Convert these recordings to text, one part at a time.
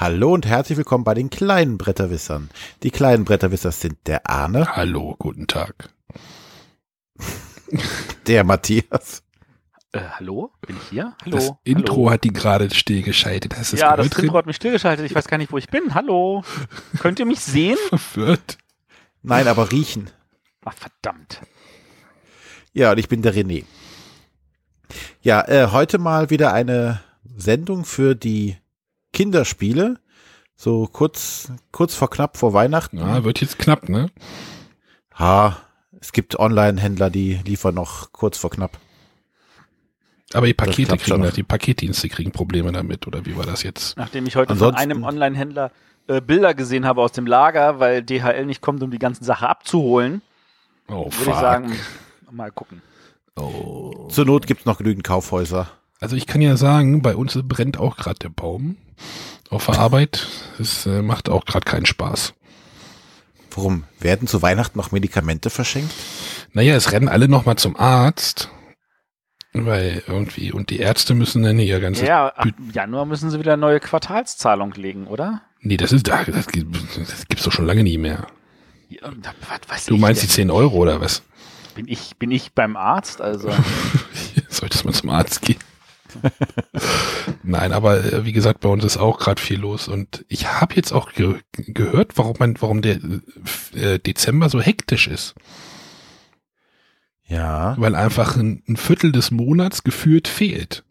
Hallo und herzlich willkommen bei den kleinen Bretterwissern. Die kleinen Bretterwisser sind der Arne. Hallo, guten Tag. Der Matthias. Äh, hallo? Bin ich hier? Hallo? Das Intro hallo. hat die gerade stillgeschaltet. Hast Ja, das? Intro hat mich stillgeschaltet. Ich weiß gar nicht, wo ich bin. Hallo? Könnt ihr mich sehen? verwirrt. Nein, aber riechen. Ach, verdammt. Ja, und ich bin der René. Ja, äh, heute mal wieder eine Sendung für die Kinderspiele. So kurz, kurz vor knapp vor Weihnachten. Ja, wird jetzt knapp, ne? Ha, es gibt Online-Händler, die liefern noch kurz vor knapp. Aber die Pakete kriegen, die Paketdienste kriegen Probleme damit, oder wie war das jetzt? Nachdem ich heute Ansonsten- von einem Online-Händler äh, Bilder gesehen habe aus dem Lager, weil DHL nicht kommt, um die ganzen Sachen abzuholen, Oh, würde fuck. ich sagen, mal gucken. Oh. Zur Not gibt's noch genügend Kaufhäuser. Also ich kann ja sagen, bei uns brennt auch gerade der Baum auf der Arbeit. Es äh, macht auch gerade keinen Spaß. Warum? Werden zu Weihnachten noch Medikamente verschenkt? Naja, es rennen alle nochmal zum Arzt. Weil irgendwie, und die Ärzte müssen dann ihr ganzes Ja, ab Januar müssen sie wieder eine neue Quartalszahlung legen, oder? Nee, das ist, das, das gibt's doch schon lange nie mehr. Ja, da- was weiß Du ich meinst die denn? 10 Euro oder was? Bin ich, bin ich beim Arzt? Also, Solltest man zum Arzt gehen. Nein, aber äh, wie gesagt, bei uns ist auch gerade viel los und ich habe jetzt auch ge gehört, warum man, warum der äh, Dezember so hektisch ist, Ja. weil einfach ein, ein Viertel des Monats gefühlt fehlt.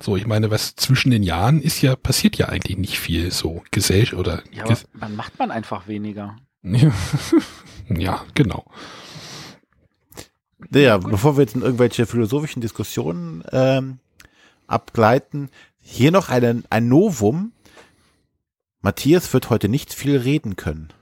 So, ich meine, was zwischen den Jahren ist ja passiert ja eigentlich nicht viel so Gesellschaft oder ja, aber Ges dann macht man einfach weniger. ja, genau. Ja, bevor wir jetzt in irgendwelche philosophischen Diskussionen ähm, abgleiten, hier noch einen, ein Novum. Matthias wird heute nicht viel reden können.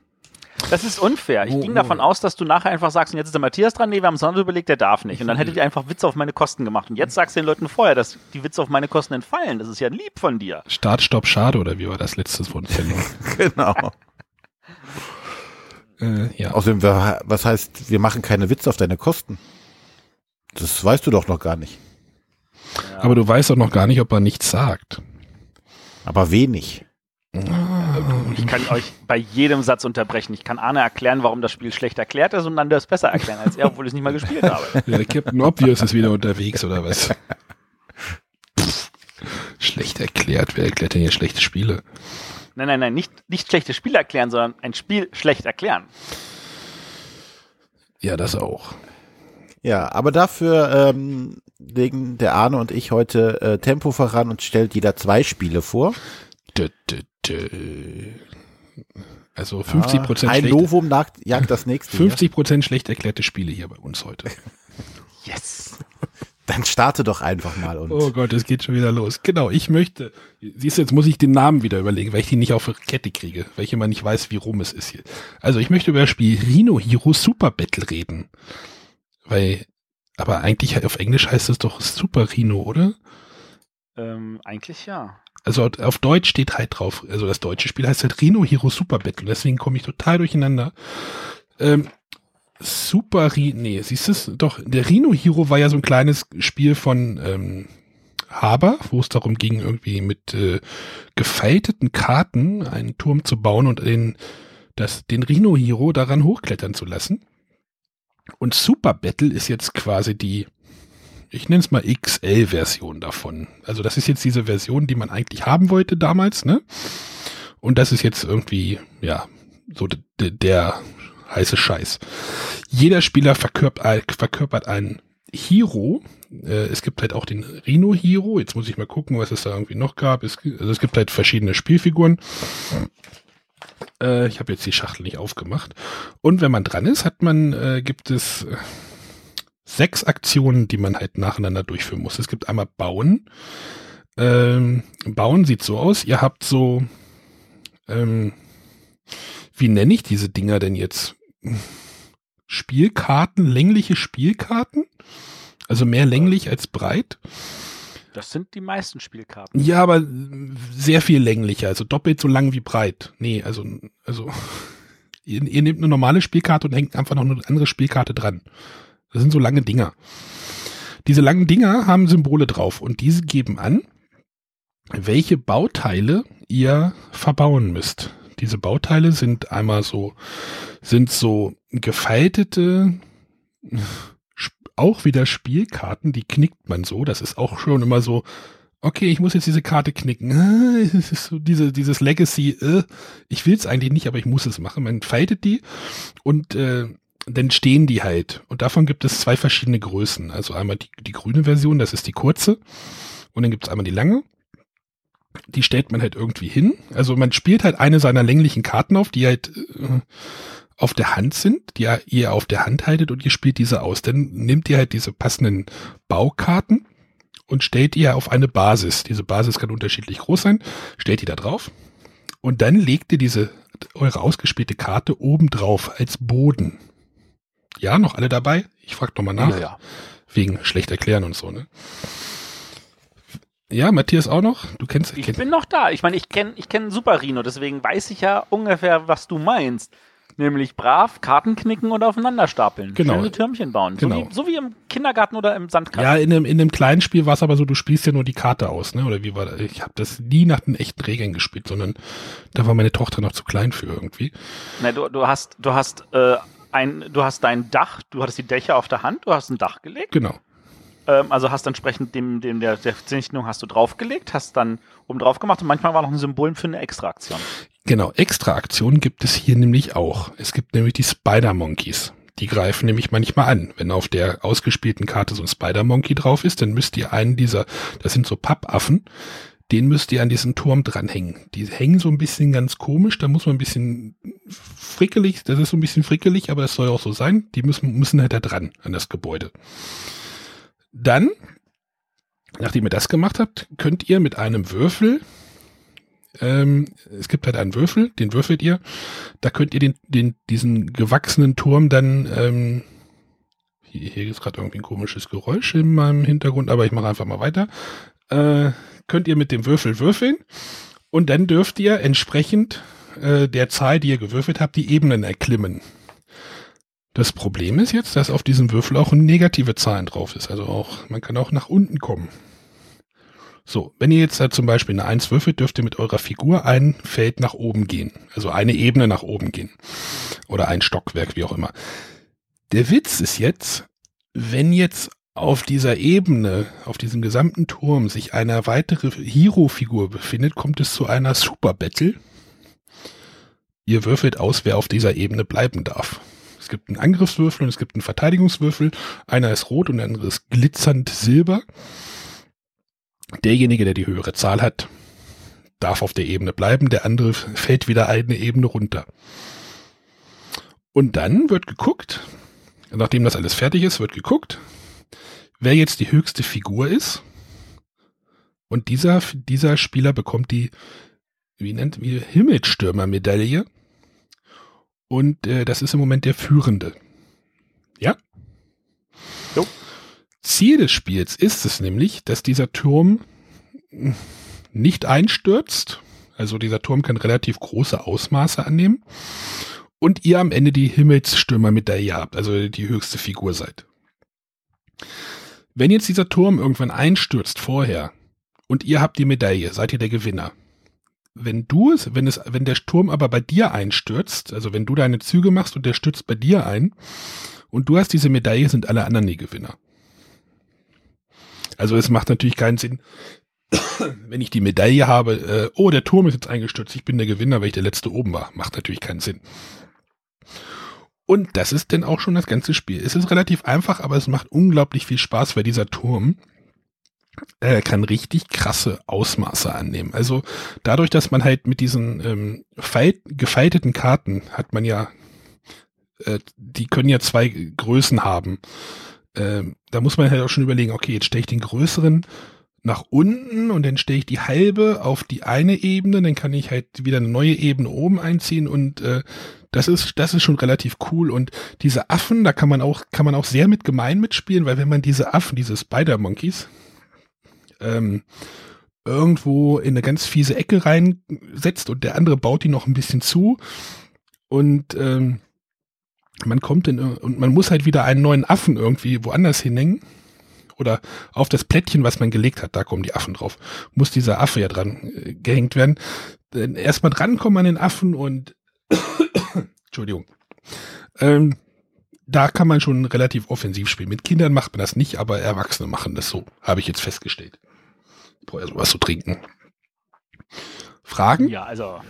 Das ist unfair. Ich Oh, ging oh. davon aus, dass du nachher einfach sagst, und jetzt ist der Matthias dran, nee, wir haben es anders überlegt, der darf nicht. Und dann hättet ihr einfach Witze auf meine Kosten gemacht. Und jetzt sagst du den Leuten vorher, dass die Witze auf meine Kosten entfallen. Das ist ja lieb von dir. Start, Stopp, Schade oder wie war das letztes Wort? Genau. äh, ja. Außerdem, was heißt, wir machen keine Witze auf deine Kosten? Das weißt du doch noch gar nicht. Aber du weißt auch noch gar nicht, ob er nichts sagt. Aber wenig. Ich kann euch bei jedem Satz unterbrechen. Ich kann Arne erklären, warum das Spiel schlecht erklärt ist und dann das besser erklären als er, obwohl ich es nicht mal gespielt habe. Ja, der Captain Obvious ist wieder unterwegs, oder was? Pff, Schlecht erklärt. Wer erklärt denn hier schlechte Spiele? Nein, nein, nein, nicht, nicht schlechte Spiele erklären, sondern ein Spiel schlecht erklären. Ja, das auch. Ja, aber dafür ähm, legen der Arne und ich heute äh, Tempo voran und stellt jeder zwei Spiele vor. Dö, dö, dö. Also 50 Ah, Prozent ein schlecht, Novum nagt, jagt das nächste. hier. 50 Prozent schlecht erklärte Spiele hier bei uns heute. Yes. Dann starte doch einfach mal und Oh Gott, es geht schon wieder los. Genau, ich möchte. Siehst du, jetzt muss ich den Namen wieder überlegen, weil ich die nicht auf Kette kriege, weil ich immer nicht weiß, wie rum es ist hier. Also ich möchte über das Spiel Rhino Hero Super Battle reden. Weil, aber eigentlich auf Englisch heißt es doch Super Rhino, oder? Ähm, eigentlich ja. Also auf Deutsch steht halt drauf, also das deutsche Spiel heißt halt Rhino Hero Super Battle, deswegen komme ich total durcheinander. Ähm, Super Rhino, nee, siehst du es? Doch, der Rhino Hero war ja so ein kleines Spiel von ähm, Haber, wo es darum ging, irgendwie mit äh, gefalteten Karten einen Turm zu bauen und den, das, den Rhino Hero daran hochklettern zu lassen. Und Super Battle ist jetzt quasi die, ich nenne es mal XL-Version davon. Also das ist jetzt diese Version, die man eigentlich haben wollte damals, ne? Und das ist jetzt irgendwie, ja, so der heiße Scheiß. Jeder Spieler verkörpert, verkörpert einen Hero. Äh, es gibt halt auch den Rhino Hero. Jetzt muss ich mal gucken, was es da irgendwie noch gab. Es, also es gibt halt verschiedene Spielfiguren. Äh, ich habe jetzt die Schachtel nicht aufgemacht. Und wenn man dran ist, hat man, äh, gibt es äh, sechs Aktionen, die man halt nacheinander durchführen muss. Es gibt einmal Bauen. Ähm, Bauen sieht so aus. Ihr habt so, ähm, wie nenne ich diese Dinger denn jetzt? Spielkarten, längliche Spielkarten? Also mehr länglich als breit? Das sind die meisten Spielkarten. Ja, aber sehr viel länglicher, also doppelt so lang wie breit. Nee, also, also ihr, ihr nehmt eine normale Spielkarte und hängt einfach noch eine andere Spielkarte dran. Das sind so lange Dinger. Diese langen Dinger haben Symbole drauf und diese geben an, welche Bauteile ihr verbauen müsst. Diese Bauteile sind einmal so, sind so gefaltete, auch wieder Spielkarten, die knickt man so. Das ist auch schon immer so, okay, ich muss jetzt diese Karte knicken. So diese, dieses Legacy, äh, ich will es eigentlich nicht, aber ich muss es machen. Man faltet die und äh, dann stehen die halt. Und davon gibt es zwei verschiedene Größen. Also einmal die, die grüne Version, das ist die kurze. Und dann gibt es einmal die lange. Die stellt man halt irgendwie hin. Also man spielt halt eine seiner länglichen Karten auf, die halt äh, auf der Hand sind, die ihr auf der Hand haltet und ihr spielt diese aus. Dann nehmt ihr halt diese passenden Baukarten und stellt ihr auf eine Basis. Diese Basis kann unterschiedlich groß sein. Stellt die da drauf. Und dann legt ihr diese, eure ausgespielte Karte oben drauf als Boden. Ja, noch alle dabei? Ich frage nochmal nach. Ja, ja. Wegen schlecht erklären und so, ne? Ja, Matthias auch noch? Du kennst Ich kenn, bin noch da. Ich meine, ich kenne ich kenn Super Rino, deswegen weiß ich ja ungefähr, was du meinst. Nämlich brav Karten knicken und aufeinander stapeln. Genau. Schöne Türmchen bauen. Genau. So, wie, so wie im Kindergarten oder im Sandkasten. Ja, in einem, in einem kleinen Spiel war es aber so, du spielst ja nur die Karte aus, ne? Oder wie war das? Ich habe das nie nach den echten Regeln gespielt, sondern da war meine Tochter noch zu klein für irgendwie. Ne, du, du hast, du hast, äh, ein, du hast dein Dach, du hattest die Dächer auf der Hand, du hast ein Dach gelegt. Genau. Ähm, also hast entsprechend dem, dem der, der Zinstung hast du draufgelegt, hast dann oben drauf gemacht und manchmal war noch ein Symbol für eine Extraaktion. Genau, Extra-Aktionen gibt es hier nämlich auch. Es gibt nämlich die Spider-Monkeys. Die greifen nämlich manchmal an. Wenn auf der ausgespielten Karte so ein Spider-Monkey drauf ist, dann müsst ihr einen dieser, das sind so Pappaffen, den müsst ihr an diesen Turm dranhängen. Die hängen so ein bisschen ganz komisch, da muss man ein bisschen frickelig, das ist so ein bisschen frickelig, aber das soll auch so sein. Die müssen, müssen halt da dran, an das Gebäude. Dann, nachdem ihr das gemacht habt, könnt ihr mit einem Würfel, ähm, es gibt halt einen Würfel, den würfelt ihr, da könnt ihr den, den, diesen gewachsenen Turm dann, ähm, hier, hier ist gerade irgendwie ein komisches Geräusch in meinem Hintergrund, aber ich mache einfach mal weiter. Äh, könnt ihr mit dem Würfel würfeln und dann dürft ihr entsprechend äh, der Zahl, die ihr gewürfelt habt, die Ebenen erklimmen. Das Problem ist jetzt, dass auf diesem Würfel auch negative Zahlen drauf ist. Also auch, man kann auch nach unten kommen. So, wenn ihr jetzt halt zum Beispiel eine 1 würfelt, dürft ihr mit eurer Figur ein Feld nach oben gehen. Also eine Ebene nach oben gehen. Oder ein Stockwerk, wie auch immer. Der Witz ist jetzt, wenn jetzt auf dieser Ebene, auf diesem gesamten Turm sich eine weitere Hero-Figur befindet, kommt es zu einer Super Battle. Ihr würfelt aus, wer auf dieser Ebene bleiben darf. Es gibt einen Angriffswürfel und es gibt einen Verteidigungswürfel. Einer ist rot und der andere ist glitzernd silber. Derjenige, der die höhere Zahl hat, darf auf der Ebene bleiben. Der andere fällt wieder eine Ebene runter. Und dann wird geguckt, nachdem das alles fertig ist, wird geguckt, wer jetzt die höchste Figur ist. Und dieser, dieser Spieler bekommt die, wie nennt wir, Himmelstürmer-Medaille. Und äh, das ist im Moment der Führende. Ja? Jo. Ziel des Spiels ist es nämlich, dass dieser Turm nicht einstürzt. Also dieser Turm kann relativ große Ausmaße annehmen. Und ihr am Ende die Himmelsstürmer-Medaille habt, also die höchste Figur seid. Wenn jetzt dieser Turm irgendwann einstürzt vorher und ihr habt die Medaille, seid ihr der Gewinner. Wenn du es, wenn es, wenn der Turm aber bei dir einstürzt, also wenn du deine Züge machst und der stürzt bei dir ein und du hast diese Medaille, sind alle anderen die Gewinner. Also es macht natürlich keinen Sinn, wenn ich die Medaille habe, äh, oh, der Turm ist jetzt eingestürzt, ich bin der Gewinner, weil ich der letzte oben war. Macht natürlich keinen Sinn. Und das ist denn auch schon das ganze Spiel. Es ist relativ einfach, aber es macht unglaublich viel Spaß, weil dieser Turm äh, kann richtig krasse Ausmaße annehmen. Also dadurch, dass man halt mit diesen ähm, gefalteten Karten hat man ja, äh, die können ja zwei Größen haben. Ähm, da muss man halt auch schon überlegen, okay, jetzt stelle ich den größeren nach unten und dann stelle ich die halbe auf die eine Ebene, dann kann ich halt wieder eine neue Ebene oben einziehen und äh, das ist das ist schon relativ cool und diese Affen, da kann man auch kann man auch sehr mit gemein mitspielen, weil wenn man diese Affen, diese Spider Monkeys ähm, irgendwo in eine ganz fiese Ecke reinsetzt und der andere baut die noch ein bisschen zu und ähm, man kommt in und man muss halt wieder einen neuen Affen irgendwie woanders hinhängen oder auf das Plättchen, was man gelegt hat, da kommen die Affen drauf, muss dieser Affe ja dran äh, gehängt werden. Denn erstmal drankommen an den Affen und Entschuldigung. Ähm, da kann man schon relativ offensiv spielen. Mit Kindern macht man das nicht, aber Erwachsene machen das so, habe ich jetzt festgestellt. Vorher sowas zu trinken. Fragen? Ja, also,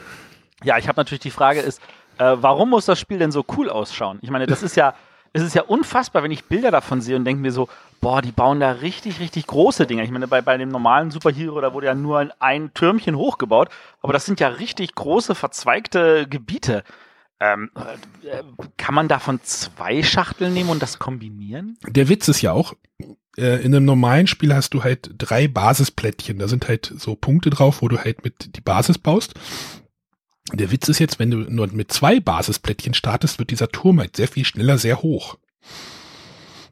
ja, ich habe natürlich die Frage ist, äh, warum muss das Spiel denn so cool ausschauen? Ich meine, das ist ja, es ist ja unfassbar, wenn ich Bilder davon sehe und denke mir so, boah, die bauen da richtig, richtig große Dinge. Ich meine, bei, bei dem normalen Superhero, da wurde ja nur ein, ein Türmchen hochgebaut, aber das sind ja richtig große, verzweigte Gebiete. Ähm, äh, kann man davon zwei Schachteln nehmen und das kombinieren? Der Witz ist ja auch, äh, in einem normalen Spiel hast du halt drei Basisplättchen. Da sind halt so Punkte drauf, wo du halt mit die Basis baust. Der Witz ist jetzt, wenn du nur mit zwei Basisplättchen startest, wird dieser Turm halt sehr viel schneller sehr hoch.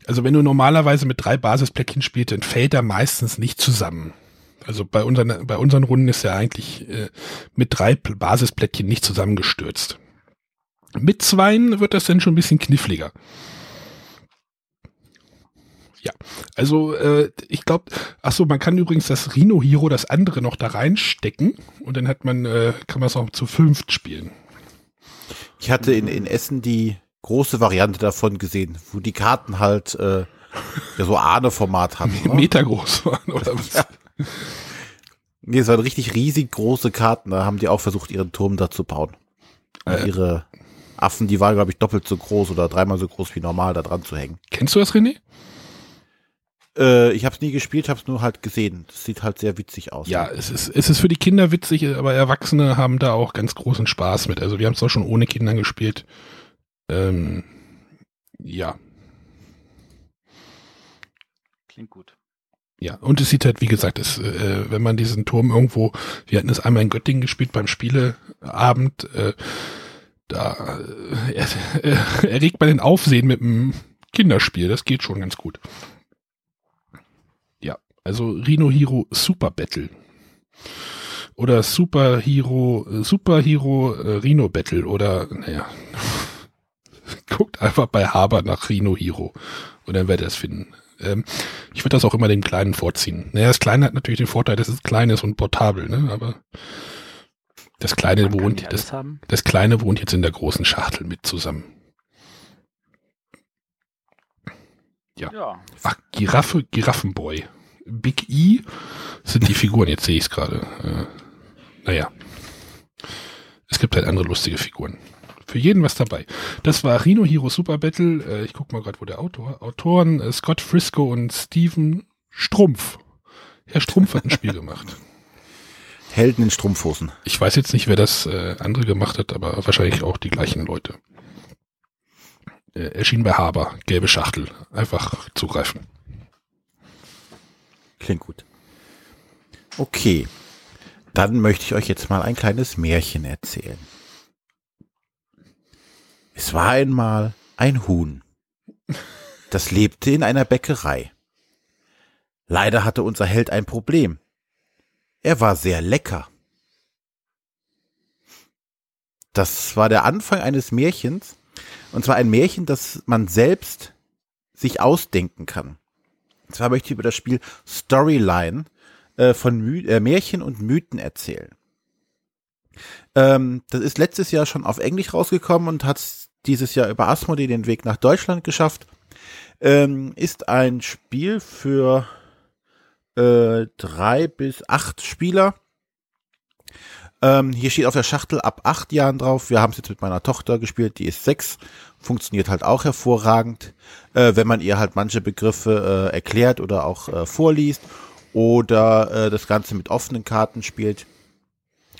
Also wenn du normalerweise mit drei Basisplättchen spielst, dann fällt er meistens nicht zusammen. Also bei unseren, bei unseren Runden ist er eigentlich äh, mit drei Basisplättchen nicht zusammengestürzt. Mit zweien wird das dann schon ein bisschen kniffliger. Ja, also äh, ich glaube, ach so, man kann übrigens das Rhino Hero, das andere noch da reinstecken und dann hat man, äh, kann man es auch zu fünft spielen. Ich hatte in, in Essen die große Variante davon gesehen, wo die Karten halt äh, ja, so Ahne-Format hatten. Ne? Meter groß waren oder was? Ja. Nee, es waren richtig riesig große Karten. Da haben die auch versucht, ihren Turm da zu bauen. Äh, ihre Affen, die waren, glaube ich, doppelt so groß oder dreimal so groß wie normal, da dran zu hängen. Kennst du das, René? Äh, ich habe es nie gespielt, habe es nur halt gesehen. Das sieht halt sehr witzig aus. Ja, es ist, es ist für die Kinder witzig, aber Erwachsene haben da auch ganz großen Spaß mit. Also die haben es auch schon ohne Kinder gespielt. Ähm, ja. Klingt gut. Ja, und es sieht halt, wie gesagt, es, äh, wenn man diesen Turm irgendwo, wir hatten es einmal in Göttingen gespielt beim Spieleabend, äh, da äh, äh, erregt man den Aufsehen mit einem Kinderspiel. Das geht schon ganz gut. Also Rhino Hero Super Battle. Oder Super Hero, Super Hero äh, Rhino Battle oder, naja. Guckt einfach bei Haber nach Rhino Hero und dann werdet ihr es finden. Ähm, ich würde das auch immer dem Kleinen vorziehen. Naja, das Kleine hat natürlich den Vorteil, dass es klein ist und portabel, ne? Aber das Kleine wohnt, das, das Kleine wohnt jetzt in der großen Schachtel mit zusammen. Ja. ja. Ach, Giraffe, Giraffenboy. Big E sind die Figuren, jetzt sehe ich es gerade. Äh, naja. Es gibt halt andere lustige Figuren. Für jeden was dabei. Das war Rhino Hero Super Battle. Äh, ich guck mal gerade, wo der Autor. Autoren äh, Scott Frisco und Steven Strumpf. Herr Strumpf hat ein Spiel gemacht. Helden in Strumpfhosen. Ich weiß jetzt nicht, wer das äh, andere gemacht hat, aber wahrscheinlich auch die gleichen Leute. Äh, erschien bei Haber, gelbe Schachtel. Einfach zugreifen. Klingt gut. Okay. Dann möchte ich euch jetzt mal ein kleines Märchen erzählen. Es war einmal ein Huhn. Das lebte in einer Bäckerei. Leider hatte unser Held ein Problem. Er war sehr lecker. Das war der Anfang eines Märchens. Und zwar ein Märchen, das man selbst sich ausdenken kann. Und zwar möchte ich über das Spiel Storyline äh, von Mü äh, Märchen und Mythen erzählen. Ähm, das ist letztes Jahr schon auf Englisch rausgekommen und hat dieses Jahr über Asmodee den Weg nach Deutschland geschafft. Ähm, ist ein Spiel für äh, drei bis acht Spieler. Ähm, hier steht auf der Schachtel ab acht Jahren drauf. Wir haben es jetzt mit meiner Tochter gespielt, die ist sechs. Funktioniert halt auch hervorragend, äh, wenn man ihr halt manche Begriffe äh, erklärt oder auch äh, vorliest oder äh, das Ganze mit offenen Karten spielt.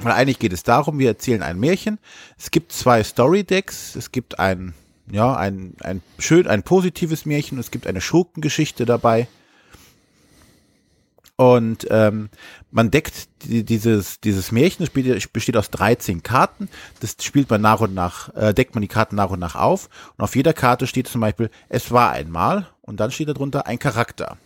Weil eigentlich geht es darum, wir erzählen ein Märchen. Es gibt zwei Story Decks. Es gibt ein, ja, ein, ein schön, ein positives Märchen. Es gibt eine Schurkengeschichte dabei. Und ähm, man deckt die, dieses, dieses Märchen, das besteht aus 13 Karten. Das spielt man nach und nach, äh, deckt man die Karten nach und nach auf. Und auf jeder Karte steht zum Beispiel, es war einmal und dann steht darunter ein Charakter.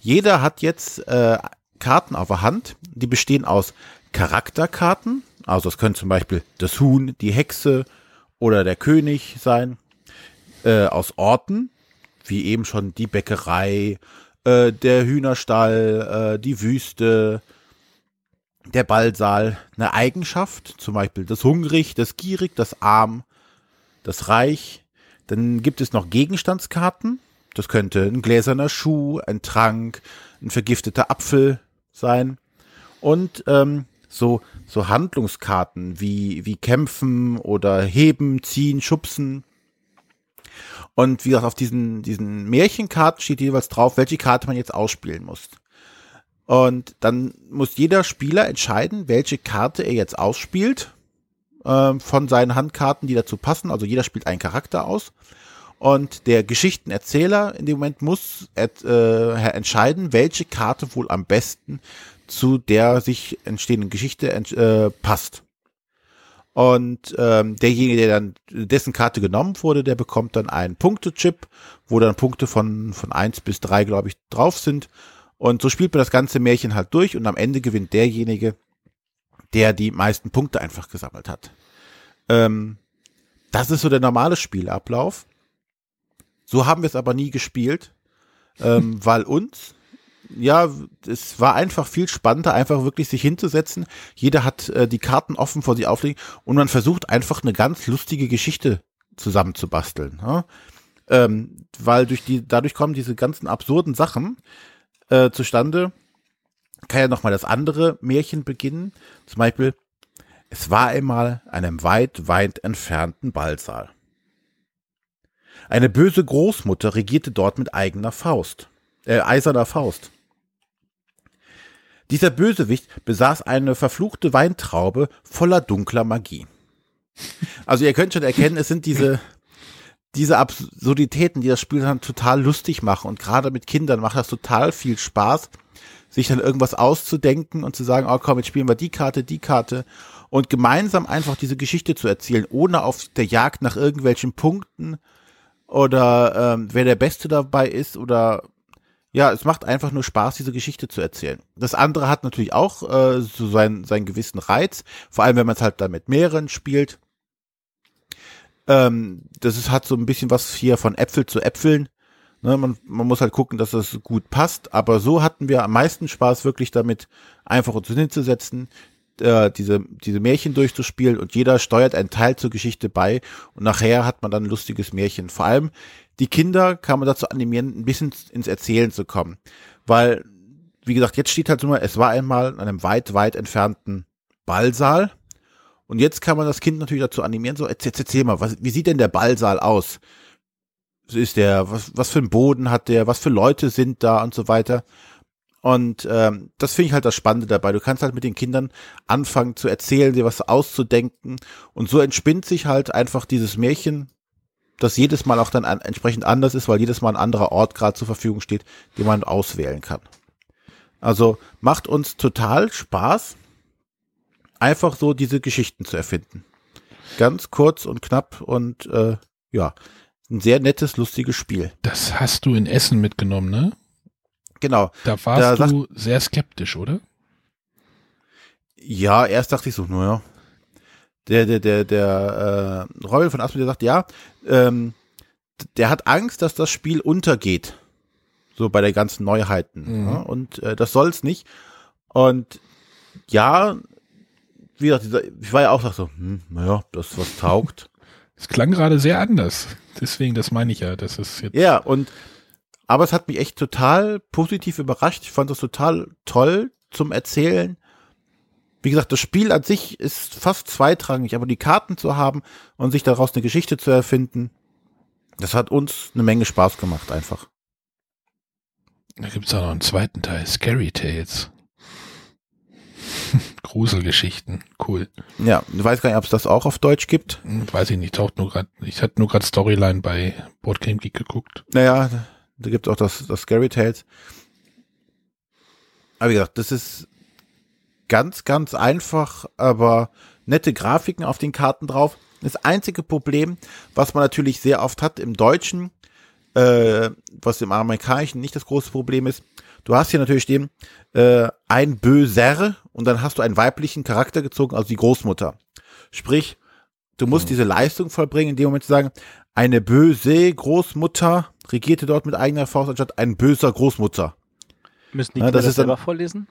Jeder hat jetzt äh, Karten auf der Hand, die bestehen aus Charakterkarten. Also es können zum Beispiel das Huhn, die Hexe oder der König sein. Äh, aus Orten, wie eben schon die Bäckerei, äh, der Hühnerstall, äh, die Wüste, der Ballsaal eine Eigenschaft, zum Beispiel das hungrig, das gierig, das arm, das reich. Dann gibt es noch Gegenstandskarten. Das könnte ein gläserner Schuh, ein Trank, ein vergifteter Apfel sein. Und ähm, so, so Handlungskarten wie, wie kämpfen oder heben, ziehen, schubsen. Und wie gesagt, auf diesen, diesen Märchenkarten steht jeweils drauf, welche Karte man jetzt ausspielen muss. Und dann muss jeder Spieler entscheiden, welche Karte er jetzt ausspielt äh, von seinen Handkarten, die dazu passen. Also jeder spielt einen Charakter aus. Und der Geschichtenerzähler in dem Moment muss äh, entscheiden, welche Karte wohl am besten zu der sich entstehenden Geschichte äh, passt. Und ähm, derjenige, der dann dessen Karte genommen wurde, der bekommt dann einen Punktechip, wo dann Punkte von von eins bis drei, glaube ich, drauf sind. Und so spielt man das ganze Märchen halt durch und am Ende gewinnt derjenige, der die meisten Punkte einfach gesammelt hat. Ähm, das ist so der normale Spielablauf. So haben wir es aber nie gespielt, ähm, weil uns, ja, es war einfach viel spannender, einfach wirklich sich hinzusetzen. Jeder hat äh, die Karten offen vor sich auflegen und man versucht einfach eine ganz lustige Geschichte zusammenzubasteln. Ja? Ähm, weil durch die, dadurch kommen diese ganzen absurden Sachen, äh, zustande. Kann ja nochmal das andere Märchen beginnen. Zum Beispiel, es war einmal einem weit, weit entfernten Ballsaal. Eine böse Großmutter regierte dort mit eigener Faust, äh, eiserner Faust. Dieser Bösewicht besaß eine verfluchte Weintraube voller dunkler Magie. Also ihr könnt schon erkennen, es sind diese diese Absurditäten, die das Spiel dann total lustig machen und gerade mit Kindern macht das total viel Spaß, sich dann irgendwas auszudenken und zu sagen, oh komm, jetzt spielen wir die Karte, die Karte und gemeinsam einfach diese Geschichte zu erzählen, ohne auf der Jagd nach irgendwelchen Punkten oder ähm, wer der Beste dabei ist oder ja, es macht einfach nur Spaß, diese Geschichte zu erzählen. Das andere hat natürlich auch äh, so seinen, seinen gewissen Reiz, vor allem wenn man es halt dann mit mehreren spielt. Ähm, das ist, hat so ein bisschen was hier von Äpfel zu Äpfeln. Ne, man, man muss halt gucken, dass das gut passt. Aber so hatten wir am meisten Spaß, wirklich damit einfach uns hinzusetzen, äh, diese, diese Märchen durchzuspielen und jeder steuert einen Teil zur Geschichte bei und nachher hat man dann ein lustiges Märchen. Vor allem die Kinder kann man dazu animieren, ein bisschen ins Erzählen zu kommen. Weil, wie gesagt, jetzt steht halt mal, es war einmal in einem weit, weit entfernten Ballsaal und jetzt kann man das Kind natürlich dazu animieren, so, jetzt, jetzt erzähl mal, was, wie sieht denn der Ballsaal aus? Ist der, was, was für einen Boden hat der, was für Leute sind da und so weiter. Und ähm, das finde ich halt das Spannende dabei. Du kannst halt mit den Kindern anfangen zu erzählen, dir was auszudenken. Und so entspinnt sich halt einfach dieses Märchen, das jedes Mal auch dann an, entsprechend anders ist, weil jedes Mal ein anderer Ort gerade zur Verfügung steht, den man auswählen kann. Also macht uns total Spaß einfach so diese Geschichten zu erfinden. Ganz kurz und knapp und äh, ja, ein sehr nettes, lustiges Spiel. Das hast du in Essen mitgenommen, ne? Genau. Da warst da du sehr skeptisch, oder? Ja, erst dachte ich so, naja. Der, der, der, der äh, Robin von Aspen, der sagt, ja, ähm, der hat Angst, dass das Spiel untergeht. So bei der ganzen Neuheiten. Mhm. Ja, und äh, das soll's nicht. Und ja, wie gesagt, ich war ja auch so, hm, naja, das was taugt. Es klang gerade sehr anders. Deswegen, das meine ich ja, das ist jetzt. Ja, und, aber es hat mich echt total positiv überrascht. Ich fand das total toll zum Erzählen. Wie gesagt, das Spiel an sich ist fast zweitrangig, aber die Karten zu haben und sich daraus eine Geschichte zu erfinden, das hat uns eine Menge Spaß gemacht, einfach. Da gibt's auch noch einen zweiten Teil, Scary Tales. Gruselgeschichten, cool. Ja, du weißt gar nicht, ob es das auch auf Deutsch gibt. Hm, weiß ich nicht, taucht nur gerade, ich hatte nur gerade Storyline bei Boardgame Geek geguckt. Naja, da, da gibt es auch das, das Scary Tales. Aber wie gesagt, das ist ganz, ganz einfach, aber nette Grafiken auf den Karten drauf. Das einzige Problem, was man natürlich sehr oft hat im Deutschen, äh, was im Amerikanischen nicht das große Problem ist, du hast hier natürlich stehen, äh, ein Böser und dann hast du einen weiblichen Charakter gezogen, also die Großmutter. Sprich, du musst mhm. diese Leistung vollbringen, in dem Moment zu sagen, eine böse Großmutter regierte dort mit eigener Faust anstatt ein böser Großmutter. Müssen die Ja, das das, selber vorlesen?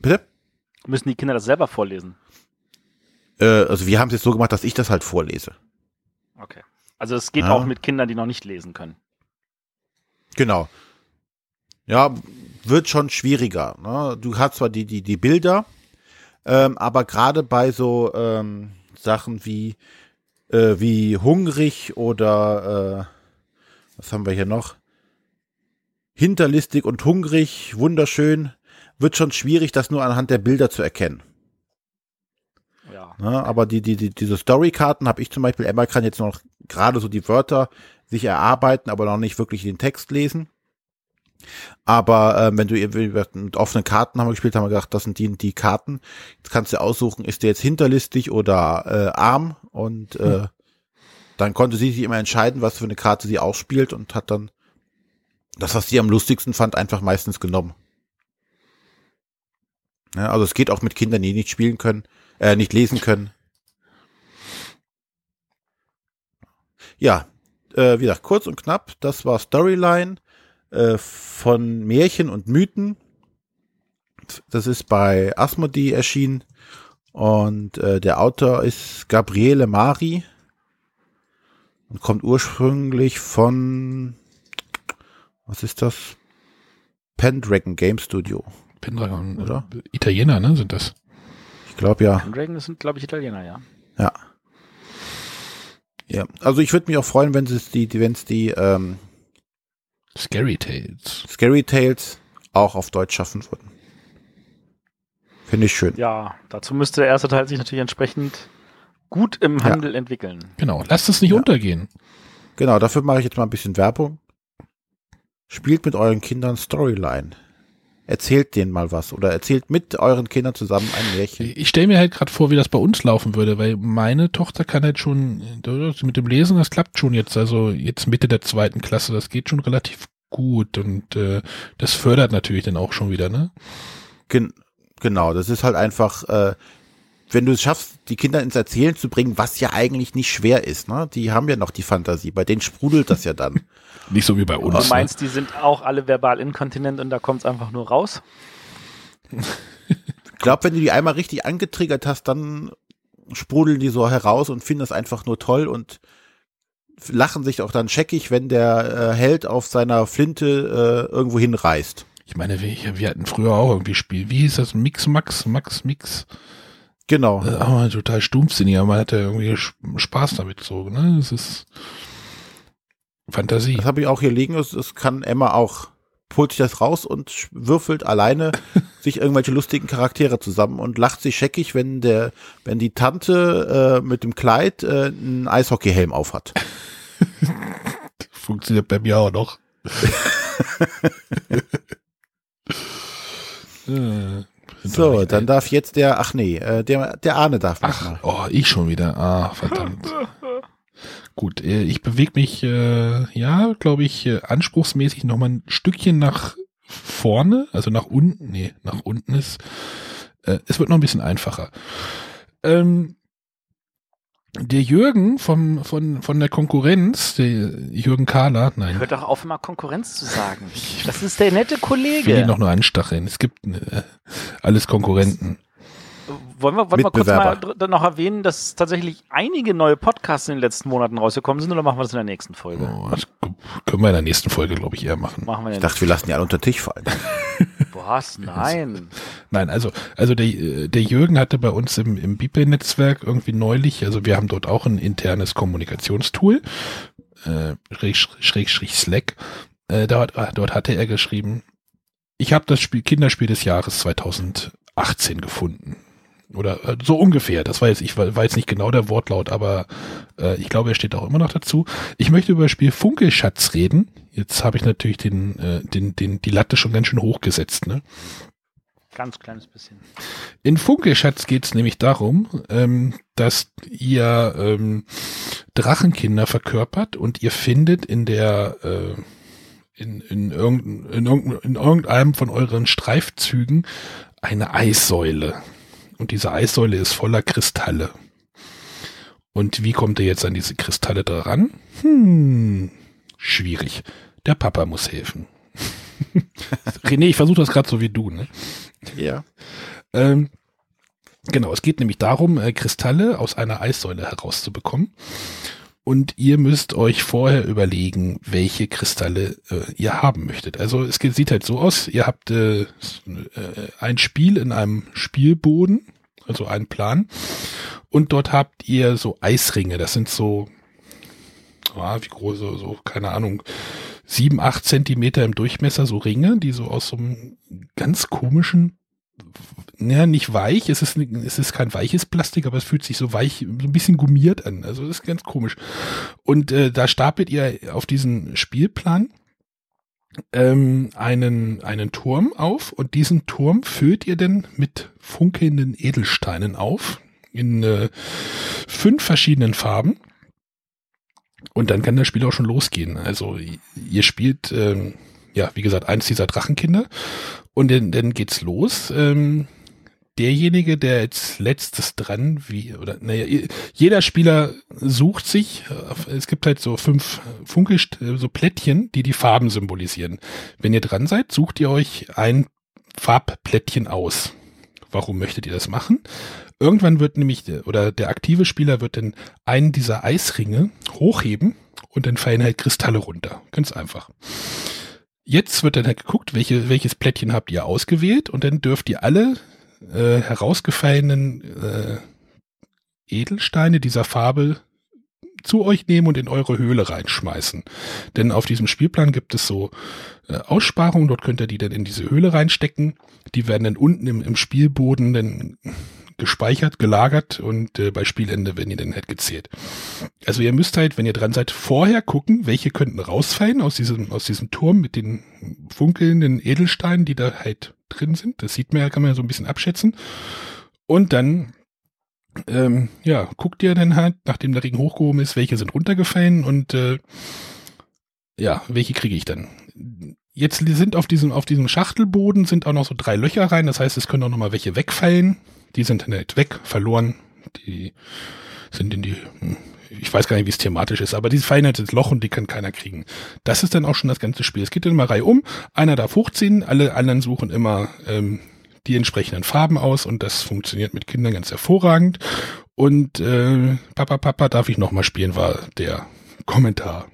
Bitte? Müssen die Kinder das selber vorlesen? Äh, also wir haben es jetzt so gemacht, dass ich das halt vorlese. Okay. Also es geht Ja. auch mit Kindern, die noch nicht lesen können. Genau. Ja, wird schon schwieriger. Ne? Du hast zwar die, die, die Bilder, ähm, aber gerade bei so ähm, Sachen wie, äh, wie hungrig oder äh, was haben wir hier noch? Hinterlistig und hungrig, wunderschön, wird schon schwierig, das nur anhand der Bilder zu erkennen. Ja. Ne? Aber die, die, die, diese Storykarten habe ich zum Beispiel, Emma kann jetzt noch gerade so die Wörter sich erarbeiten, aber noch nicht wirklich den Text lesen. Aber ähm, wenn du mit offenen Karten haben wir gespielt, haben wir gedacht, das sind die, die Karten. Jetzt kannst du aussuchen, ist der jetzt hinterlistig oder äh, arm und äh, dann konnte sie sich immer entscheiden, was für eine Karte sie ausspielt und hat dann das, was sie am lustigsten fand, einfach meistens genommen. Ja, also es geht auch mit Kindern, die nicht spielen können, äh, nicht lesen können. Ja, äh, wie gesagt, kurz und knapp, das war Storyline äh, von Märchen und Mythen. Das ist bei Asmodee erschienen und äh, der Autor ist Gabriele Mari und kommt ursprünglich von was ist das? Pendragon Game Studio. Pendragon, Oder? äh, Italiener, ne, sind das. Ich glaube ja. Dragon das sind, glaube ich, Italiener, ja. Ja. Ja, also ich würde mich auch freuen, wenn es die, wenn es die ähm, Scary Tales. Scary Tales auch auf Deutsch schaffen würden. Finde ich schön. Ja, dazu müsste der erste Teil sich natürlich entsprechend gut im Ja. Handel entwickeln. Genau, lasst es nicht Ja. untergehen. Genau, dafür mache ich jetzt mal ein bisschen Werbung. Spielt mit euren Kindern Storyline. Erzählt denen mal was oder erzählt mit euren Kindern zusammen ein Märchen. Ich stelle mir halt gerade vor, wie das bei uns laufen würde, weil meine Tochter kann halt schon, äh, mit dem Lesen, das klappt schon jetzt, also jetzt Mitte der zweiten Klasse, das geht schon relativ gut und äh, das fördert natürlich dann auch schon wieder, ne? Gen genau, das ist halt einfach, äh, wenn du es schaffst, die Kinder ins Erzählen zu bringen, was ja eigentlich nicht schwer ist, ne? Die haben ja noch die Fantasie, bei denen sprudelt das ja dann. Nicht so wie bei uns. du meinst, die sind auch alle verbal inkontinent und da kommt es einfach nur raus? Ich glaube, wenn du die einmal richtig angetriggert hast, dann sprudeln die so heraus und finden das einfach nur toll und lachen sich auch dann scheckig, wenn der äh, Held auf seiner Flinte äh, irgendwo hinreißt. ne? Ich meine, wir, wir hatten früher auch irgendwie Spiel. Wie hieß das? Mix, Max, Max, Mix. Genau. Äh, aber total stumpfsinnig, aber man hatte irgendwie Spaß damit so, ne? Es ist Fantasie. Das habe ich auch hier liegen. Das, das kann Emma auch. Holt sich das raus und würfelt alleine sich irgendwelche lustigen Charaktere zusammen und lacht sich scheckig, wenn der, wenn die Tante äh, mit dem Kleid äh, einen Eishockeyhelm aufhat. Funktioniert bei mir auch noch. Äh, So, dann darf jetzt der, ach nee, äh, der, der Ahne darf Ach, mal. oh, ich schon wieder. Ah, verdammt. Gut, äh, ich bewege mich, äh, ja, glaube ich, äh, anspruchsmäßig noch mal ein Stückchen nach vorne, also nach unten. Nee, nach unten ist. Äh, es wird noch ein bisschen einfacher. Ähm, der Jürgen vom, von, von der Konkurrenz, der Jürgen Kahler, nein, Hört doch auf, immer Konkurrenz zu sagen. Das ist der nette ich will ihn Kollege. noch nur anstacheln. Es gibt äh, alles Konkurrenten. Wollen wir, wollen wir kurz mal noch erwähnen, dass tatsächlich einige neue Podcasts in den letzten Monaten rausgekommen sind oder machen wir das in der nächsten Folge? Oh, das können wir in der nächsten Folge, glaube ich, eher machen. Machen wir Ich dachte, wir lassen die alle unter den Tisch fallen. Was? Nein. Nein, also, also der, der Jürgen hatte bei uns im, im Bipe-Netzwerk irgendwie neulich, also wir haben dort auch ein internes Kommunikationstool, äh, Schrägstrich Schrägstrich Slack. Äh, dort, ah, dort hatte er geschrieben, ich habe das Spiel, Kinderspiel des Jahres 2018 gefunden. Oder äh, so ungefähr, das war jetzt, ich war, war jetzt nicht genau der Wortlaut, aber äh, ich glaube, er steht auch immer noch dazu. Ich möchte über das Spiel Funkelschatz reden. Jetzt habe ich natürlich den, äh, den, den, die Latte schon ganz schön hochgesetzt, ne? Ganz kleines bisschen. In Funkelschatz geht es nämlich darum, ähm, dass ihr ähm, Drachenkinder verkörpert und ihr findet in der äh, in, in, irgendein, in, irgendein, in irgendeinem von euren Streifzügen eine Eissäule. Und diese Eissäule ist voller Kristalle. Und wie kommt ihr jetzt an diese Kristalle dran? Hm. Schwierig. Der Papa muss helfen. René, ich versuche das gerade so wie du, ne? Ja. Ähm, genau, es geht nämlich darum, äh, Kristalle aus einer Eissäule herauszubekommen. Und ihr müsst euch vorher überlegen, welche Kristalle äh, ihr haben möchtet. Also es geht, sieht halt so aus, ihr habt äh, äh, ein Spiel in einem Spielboden, also einen Plan. Und dort habt ihr so Eisringe. Das sind so, ah, wie groß, so, so, keine Ahnung, sieben, acht Zentimeter im Durchmesser, so Ringe, die so aus so einem ganz komischen ja, nicht weich, es ist, es ist kein weiches Plastik, aber es fühlt sich so weich, so ein bisschen gummiert an. Also das ist ganz komisch. Und äh, da stapelt ihr auf diesen Spielplan ähm, einen, einen Turm auf und diesen Turm füllt ihr dann mit funkelnden Edelsteinen auf in äh, fünf verschiedenen Farben. Und dann kann das Spiel auch schon losgehen. Also ihr spielt, ähm, ja, wie gesagt, eins dieser Drachenkinder und dann, dann geht's los. Ähm, derjenige, der als letztes dran, wie, oder, naja, jeder Spieler sucht sich, äh, es gibt halt so fünf Funkel, so Plättchen, die die Farben symbolisieren. Wenn ihr dran seid, sucht ihr euch ein Farbplättchen aus. Warum möchtet ihr das machen? Irgendwann wird nämlich, oder der aktive Spieler wird dann einen dieser Eisringe hochheben und dann fallen halt Kristalle runter. Ganz einfach. Jetzt wird dann halt geguckt, welche, welches Plättchen habt ihr ausgewählt und dann dürft ihr alle äh, herausgefallenen äh, Edelsteine dieser Farbe zu euch nehmen und in eure Höhle reinschmeißen. Denn auf diesem Spielplan gibt es so äh, Aussparungen, dort könnt ihr die dann in diese Höhle reinstecken. Die werden dann unten im, im Spielboden dann gespeichert, gelagert und äh, bei Spielende werden die dann halt gezählt. Also ihr müsst halt, wenn ihr dran seid, vorher gucken, welche könnten rausfallen aus diesem, aus diesem Turm mit den funkelnden Edelsteinen, die da halt drin sind. Das sieht man ja, kann man ja so ein bisschen abschätzen. Und dann, ähm, ja, guckt ihr dann halt, nachdem der Regen hochgehoben ist, welche sind runtergefallen und äh, ja, welche kriege ich dann? Jetzt sind auf diesem, auf diesem Schachtelboden sind auch noch so drei Löcher rein, das heißt, es können auch noch mal welche wegfallen. Die sind dann halt weg, verloren. Die sind in die, hm, ich weiß gar nicht, wie es thematisch ist, aber die fallen halt ins Loch und die kann keiner kriegen. Das ist dann auch schon das ganze Spiel. Es geht dann immer Reihe um. Einer darf hochziehen, alle anderen suchen immer ähm, die entsprechenden Farben aus und das funktioniert mit Kindern ganz hervorragend. Und äh, Papa, Papa, darf ich nochmal spielen, war der Kommentar.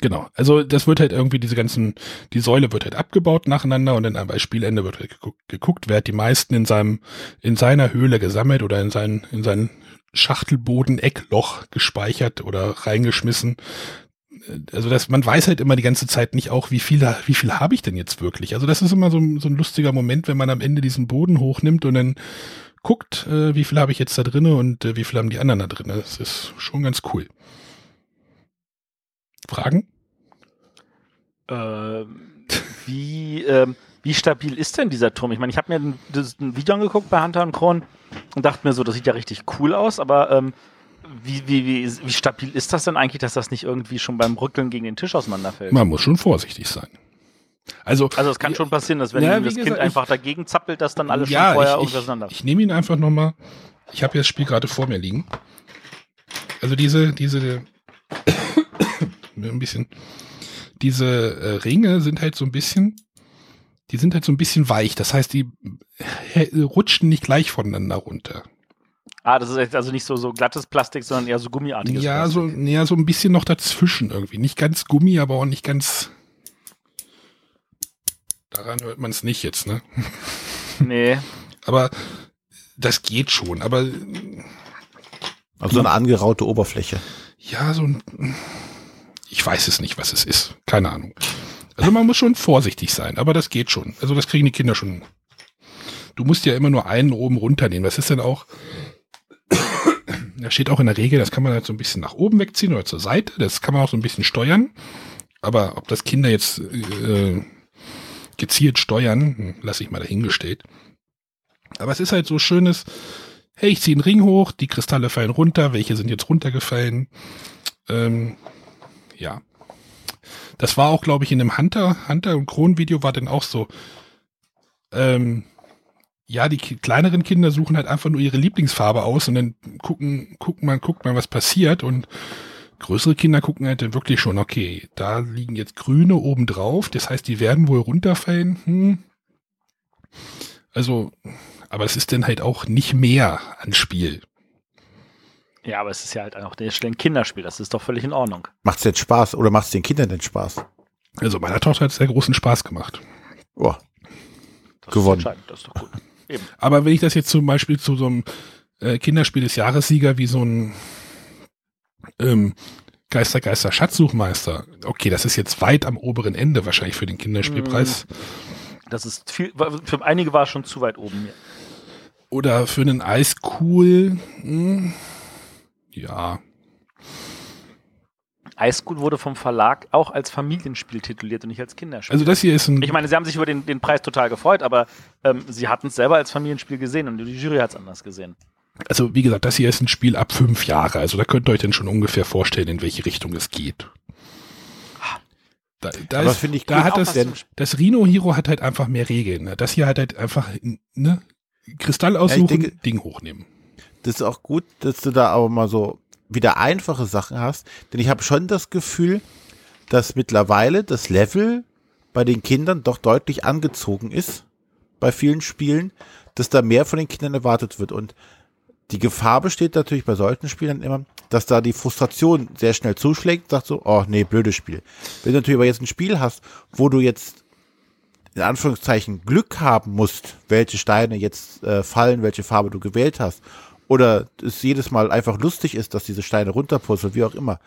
Genau. Also das wird halt irgendwie diese ganzen, die Säule wird halt abgebaut nacheinander und dann bei Spielende wird halt geguckt, geguckt, wer hat die meisten in seinem, in seiner Höhle gesammelt oder in seinen, in seinen Schachtelboden-Eckloch gespeichert oder reingeschmissen. Also das, man weiß halt immer die ganze Zeit nicht auch, wie viel, wie viel habe ich denn jetzt wirklich. Also das ist immer so, so ein lustiger Moment, wenn man am Ende diesen Boden hochnimmt und dann guckt, äh, wie viel habe ich jetzt da drinne und äh, wie viel haben die anderen da drin. Das ist schon ganz cool. Fragen? Äh, wie, äh, wie stabil ist denn dieser Turm? Ich meine, ich habe mir ein, ein, Video angeguckt bei Hunter und Kron und dachte mir so, das sieht ja richtig cool aus, aber ähm, wie, wie, wie, wie stabil ist das denn eigentlich, dass das nicht irgendwie schon beim Rückeln gegen den Tisch auseinanderfällt? Man muss schon vorsichtig sein. Also, also es kann schon passieren, dass wenn ja, das gesagt, Kind einfach dagegen zappelt, dass dann alles ja, schon vorher ich, auseinander. Ich, ich nehme ihn einfach nochmal. Ich habe ja das Spiel gerade vor mir liegen. Also diese, diese ein bisschen, diese äh, Ringe sind halt so ein bisschen, die sind halt so ein bisschen weich. Das heißt, die äh, rutschen nicht gleich voneinander runter. Ah, das ist also nicht so, so glattes Plastik, sondern eher so gummiartiges ja, Plastik. So, ja, so ein bisschen noch dazwischen irgendwie. Nicht ganz Gummi, aber auch nicht ganz. Daran hört man es nicht jetzt, ne? Nee. aber das geht schon, aber. Also eine angeraute Oberfläche. Ja, so ein. Ich weiß es nicht, was es ist. Keine Ahnung. Also man muss schon vorsichtig sein, aber das geht schon. Also das kriegen die Kinder schon. Du musst ja immer nur einen oben runternehmen. Das ist dann auch. Da steht auch in der Regel, das kann man halt so ein bisschen nach oben wegziehen oder zur Seite. Das kann man auch so ein bisschen steuern. Aber ob das Kinder jetzt äh, gezielt steuern, hm, lasse ich mal dahingestellt. Aber es ist halt so schönes, hey, ich ziehe einen Ring hoch, die Kristalle fallen runter, welche sind jetzt runtergefallen? Ähm, ja. Das war auch, glaube ich, in dem Hunter, Hunter und Kron Video war dann auch so. Ähm, ja, die kleineren Kinder suchen halt einfach nur ihre Lieblingsfarbe aus und dann gucken, gucken man, guckt man, was passiert und größere Kinder gucken halt dann wirklich schon, okay, da liegen jetzt Grüne oben drauf, das heißt, die werden wohl runterfallen. Hm. Also, aber es ist dann halt auch nicht mehr an Spiel. Ja, aber es ist ja halt auch ein Kinderspiel, das ist doch völlig in Ordnung. Macht es denn Spaß oder macht es den Kindern denn Spaß? Also meiner Tochter hat es sehr großen Spaß gemacht. Oh, Das Gewonnen. Ist das ist doch gut. Eben. Aber wenn ich das jetzt zum Beispiel zu so einem äh, Kinderspiel des Jahressieger wie so ein ähm, Geister, Geister, Schatzsuchmeister, okay, das ist jetzt weit am oberen Ende wahrscheinlich für den Kinderspielpreis. Das ist viel, für einige war es schon zu weit oben. Oder für einen Eiscool, hm, ja, Highschool wurde vom Verlag auch als Familienspiel tituliert und nicht als Kinderspiel. also das hier ist ein, ich meine, sie haben sich über den, den Preis total gefreut, aber ähm, sie hatten es selber als Familienspiel gesehen und die Jury hat es anders gesehen. also wie gesagt, das hier ist ein Spiel ab fünf Jahre, also da könnt ihr euch dann schon ungefähr vorstellen, in welche Richtung es geht. Da, da, Aber ist, finde ich da hat das, das Rhino Hero hat halt einfach mehr Regeln. Ne? Das hier hat halt einfach, ne, Kristall aussuchen, denke- Ding hochnehmen. Das ist auch gut, dass du da aber mal so wieder einfache Sachen hast, denn ich habe schon das Gefühl, dass mittlerweile das Level bei den Kindern doch deutlich angezogen ist bei vielen Spielen, dass da mehr von den Kindern erwartet wird und die Gefahr besteht natürlich bei solchen Spielen immer, dass da die Frustration sehr schnell zuschlägt, sagt so, oh nee, blödes Spiel. Wenn du natürlich aber jetzt ein Spiel hast, wo du jetzt in Anführungszeichen Glück haben musst, welche Steine jetzt äh, fallen, welche Farbe du gewählt hast, oder es jedes Mal einfach lustig ist, dass diese Steine runterpuzzeln, wie auch immer,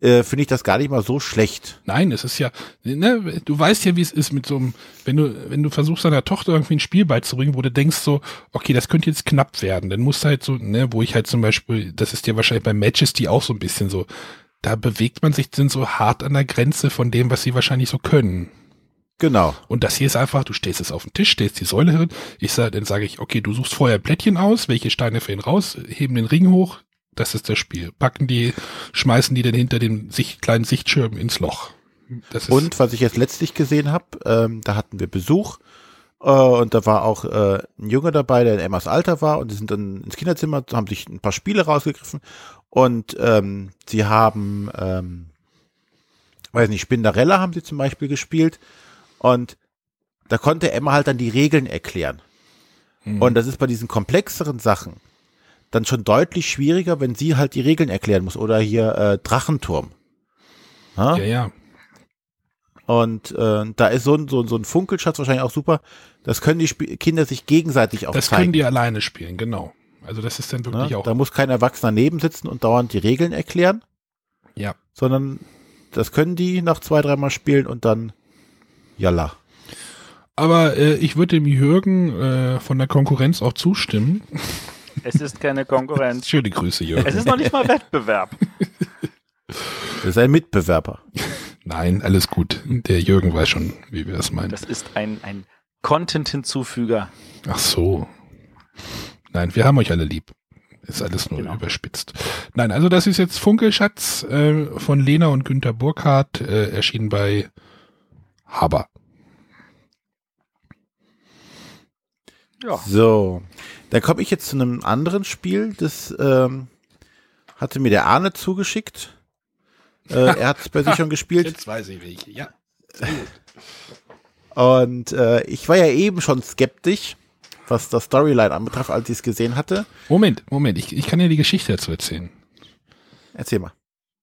äh, finde ich das gar nicht mal so schlecht. Nein, es ist ja, ne, du weißt ja, wie es ist mit so einem, wenn du, wenn du versuchst deiner Tochter irgendwie ein Spiel beizubringen, wo du denkst so, okay, das könnte jetzt knapp werden, dann musst du halt so, ne, wo ich halt zum Beispiel, das ist ja wahrscheinlich bei Matches die auch so ein bisschen so, da bewegt man sich dann so hart an der Grenze von dem, was sie wahrscheinlich so können. Genau. Und das hier ist einfach, du stehst es auf den Tisch, stellst die Säule hin. Ich sag, dann sage ich, okay, du suchst vorher Plättchen aus, welche Steine fallen raus, heben den Ring hoch, das ist das Spiel. Packen die, schmeißen die dann hinter den Sicht, kleinen Sichtschirm ins Loch. Das ist, Und was ich jetzt letztlich gesehen habe, ähm, da hatten wir Besuch äh, und da war auch äh, ein Junge dabei, der in Emmas Alter war und die sind dann ins Kinderzimmer, haben sich ein paar Spiele rausgegriffen und ähm, sie haben, ähm, weiß nicht, Spinderella haben sie zum Beispiel gespielt und da konnte Emma halt dann die Regeln erklären. Mhm. Und das ist bei diesen komplexeren Sachen dann schon deutlich schwieriger, wenn sie halt die Regeln erklären muss. Oder hier äh, Drachenturm. Ja? ja, ja. Und äh, da ist so ein, so, ein- so ein Funkelschatz wahrscheinlich auch super. Das können die Sp Kinder sich gegenseitig auch Das zeigen. können die alleine spielen, genau. Also das ist dann wirklich ne? auch. Da muss kein Erwachsener neben sitzen und dauernd die Regeln erklären, Ja. sondern das können die nach zwei, dreimal spielen und dann jalla. Aber äh, ich würde dem Jürgen äh, von der Konkurrenz auch zustimmen. Es ist keine Konkurrenz. Schöne Grüße, Jürgen. Es ist noch nicht mal Wettbewerb. Das ist ein Mitbewerber. Nein, alles gut. Der Jürgen weiß schon, wie wir das meinen. Das ist ein, ein Content-Hinzufüger. Ach so. Nein, wir haben euch alle lieb. Ist alles nur Genau. überspitzt. Nein, also das ist jetzt Funkelschatz äh, von Lena und Günter Burkhardt, äh, erschienen bei Haber. Ja. So, dann komme ich jetzt zu einem anderen Spiel. Das ähm, hatte mir der Arne zugeschickt. Äh, er hat es bei sich schon gespielt. Jetzt weiß ich welche. Ja. Und äh, ich war ja eben schon skeptisch, was das Storyline anbetraf, als ich es gesehen hatte. Moment, Moment. Ich, ich kann dir die Geschichte dazu erzählen. Erzähl mal.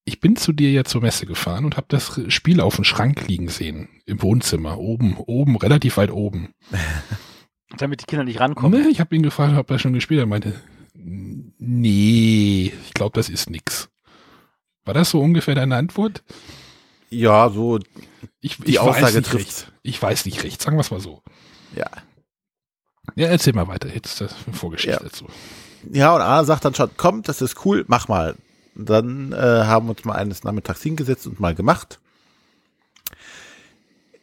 Ich bin zu dir ja zur Messe gefahren und habe das Spiel auf dem Schrank liegen sehen. Im Wohnzimmer. Oben, oben, relativ weit oben. Damit die Kinder nicht rankommen. Ne, ich habe ihn gefragt, ob er schon gespielt hat. Er meinte, nee, ich glaube, das ist nix. War das so ungefähr deine Antwort? Ja, so, Ich, Die ich Aussage weiß nicht trifft's. recht. Ich weiß nicht recht, sagen wir es mal so. ja. Ja, erzähl mal weiter. Jetzt ist das eine Vorgeschichte Ja. dazu. Ja, und Arne sagt dann schon, komm, das ist cool, mach mal. Dann äh, haben wir uns mal eines Nachmittags hingesetzt und mal gemacht.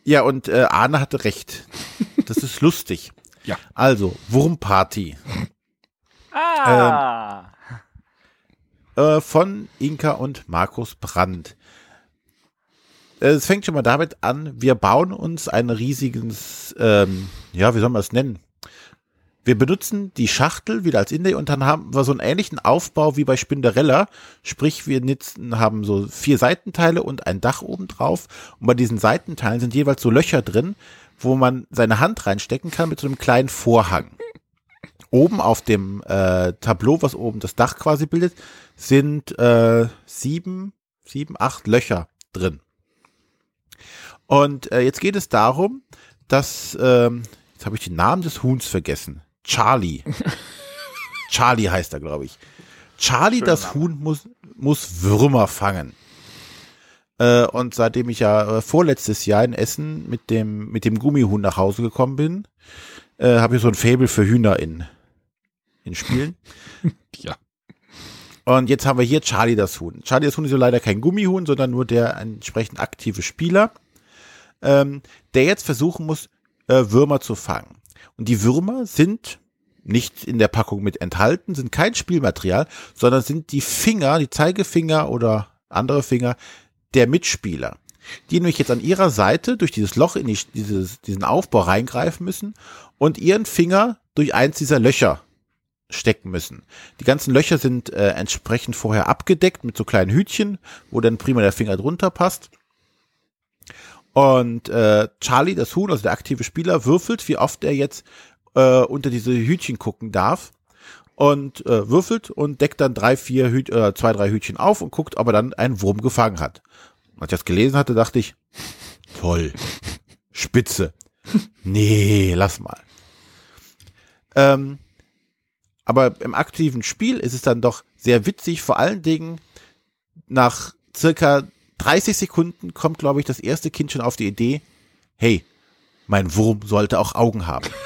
Ja, und äh, Arne hatte recht. Das ist lustig. Ja. Also, Wurmparty Ah! äh, von Inka und Markus Brandt. Äh, Es fängt schon mal damit an, wir bauen uns ein riesiges, ähm, ja, wie soll man es nennen? Wir benutzen die Schachtel wieder als Inlay und dann haben wir so einen ähnlichen Aufbau wie bei Spinderella. Sprich, wir nutzen, haben so vier Seitenteile und ein Dach oben drauf. Und bei diesen Seitenteilen sind jeweils so Löcher drin, wo man seine Hand reinstecken kann mit so einem kleinen Vorhang. Oben auf dem äh, Tableau, was oben das Dach quasi bildet, sind äh, sieben, sieben, acht Löcher drin. Und äh, jetzt geht es darum, dass, ähm, jetzt habe ich den Namen des Huhns vergessen. Charlie. Charlie heißt er, glaube ich. Charlie, Schöner das Name. Huhn, muss, muss Würmer fangen. Äh, und seitdem ich ja äh, vorletztes Jahr in Essen mit dem, mit dem Gummihuhn nach Hause gekommen bin, äh, habe ich so ein Faible für Hühner in, in Spielen. Ja. Und jetzt haben wir hier Charlie das Huhn. Charlie das Huhn ist ja leider kein Gummihuhn, sondern nur der entsprechend aktive Spieler, ähm, der jetzt versuchen muss, äh, Würmer zu fangen. Und die Würmer sind nicht in der Packung mit enthalten, sind kein Spielmaterial, sondern sind die Finger, die Zeigefinger oder andere Finger der Mitspieler, die nämlich jetzt an ihrer Seite durch dieses Loch in die, dieses, diesen Aufbau reingreifen müssen und ihren Finger durch eins dieser Löcher stecken müssen. Die ganzen Löcher sind äh, entsprechend vorher abgedeckt mit so kleinen Hütchen, wo dann prima der Finger drunter passt. Und äh, Charlie, das Huhn, also der aktive Spieler, würfelt, wie oft er jetzt äh, unter diese Hütchen gucken darf. Und äh, würfelt und deckt dann drei, vier, Hüt äh, zwei, drei Hütchen auf und guckt, ob er dann einen Wurm gefangen hat. Als ich das gelesen hatte, dachte ich, toll, spitze. Nee, lass mal. Ähm, aber im aktiven Spiel ist es dann doch sehr witzig, vor allen Dingen nach circa 30 Sekunden kommt, glaube ich, das erste Kind schon auf die Idee, hey, mein Wurm sollte auch Augen haben.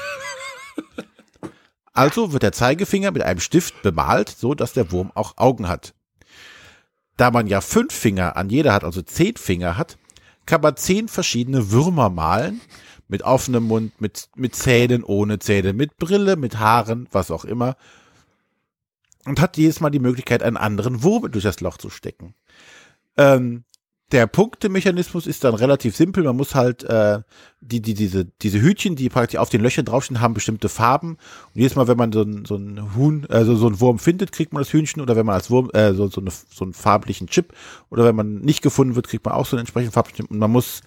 Also wird der Zeigefinger mit einem Stift bemalt, so dass der Wurm auch Augen hat. Da man ja fünf Finger an jeder hat, also zehn Finger hat, kann man zehn verschiedene Würmer malen. Mit offenem Mund, mit, mit Zähnen, ohne Zähne, mit Brille, mit Haaren, was auch immer. Und hat jedes Mal die Möglichkeit, einen anderen Wurm durch das Loch zu stecken. Ähm, der Punktemechanismus ist dann relativ simpel. Man muss halt äh, die, die, diese, diese Hütchen, die praktisch auf den Löchern draufstehen, haben bestimmte Farben. Und jedes Mal, wenn man so ein, so ein Huhn, also so ein Wurm findet, kriegt man das Hühnchen. Oder wenn man als Wurm, äh, so, so, eine, so einen farblichen Chip. Oder wenn man nicht gefunden wird, kriegt man auch so einen entsprechenden farblichen Chip. Und man muss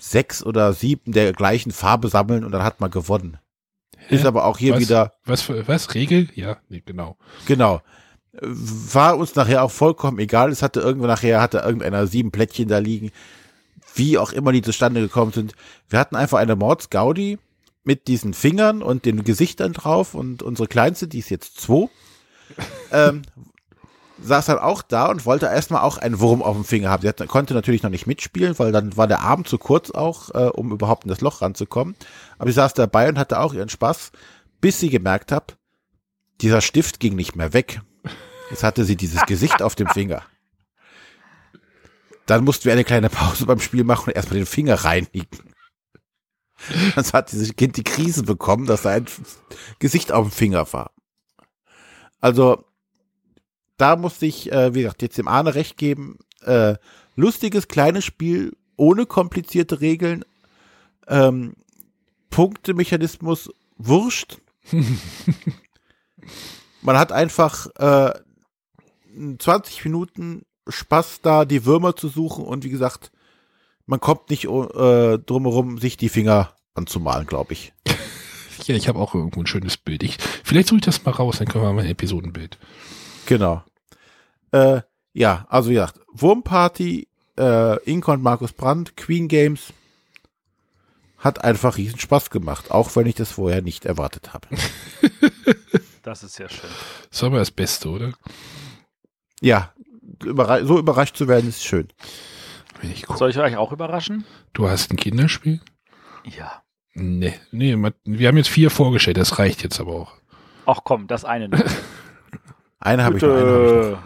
sechs oder sieben der gleichen Farbe sammeln und dann hat man gewonnen. Ist Hä? aber auch hier was, wieder Was, für- was? Regel? Ja, nee, genau. Genau. War uns nachher auch vollkommen egal. Es hatte irgendwann nachher, hatte irgendeiner sieben Plättchen da liegen. Wie auch immer die zustande gekommen sind. Wir hatten einfach eine Mordsgaudi mit diesen Fingern und den Gesichtern drauf und unsere Kleinste, die ist jetzt zwei, ähm, saß dann auch da und wollte erstmal auch einen Wurm auf dem Finger haben. Sie hat, konnte natürlich noch nicht mitspielen, weil dann war der Abend zu kurz auch, äh, um überhaupt in das Loch ranzukommen. Aber sie saß dabei und hatte auch ihren Spaß, bis sie gemerkt hat, dieser Stift ging nicht mehr weg. Jetzt hatte sie dieses Gesicht auf dem Finger. Dann mussten wir eine kleine Pause beim Spiel machen und erstmal den Finger reinigen. Dann hat dieses Kind die Krise bekommen, dass sein Gesicht auf dem Finger war. Also, da musste ich, äh, wie gesagt, jetzt dem Arne recht geben. Äh, lustiges, kleines Spiel, ohne komplizierte Regeln. Ähm, Punktemechanismus, wurscht. Man hat einfach äh, 20 Minuten Spaß da, die Würmer zu suchen und wie gesagt, man kommt nicht äh, drumherum, sich die Finger anzumalen, glaube ich. Ja, ich habe auch irgendwo ein schönes Bild. Ich, vielleicht suche ich das mal raus, dann können wir mal ein Episodenbild. Genau. Äh, ja, also ja, Wurmparty, äh, Inka und Markus Brandt, Queen Games hat einfach riesen Spaß gemacht, auch wenn ich das vorher nicht erwartet habe. Das ist ja schön. Das war aber das Beste, oder? Ja, überra so überrascht zu werden ist schön. Wenn ich guck. Soll ich euch auch überraschen? Du hast ein Kinderspiel? Ja. Nee, nee, wir haben jetzt vier vorgestellt, das reicht jetzt aber auch. Ach komm, das eine noch. Eine habe ich noch, eine ich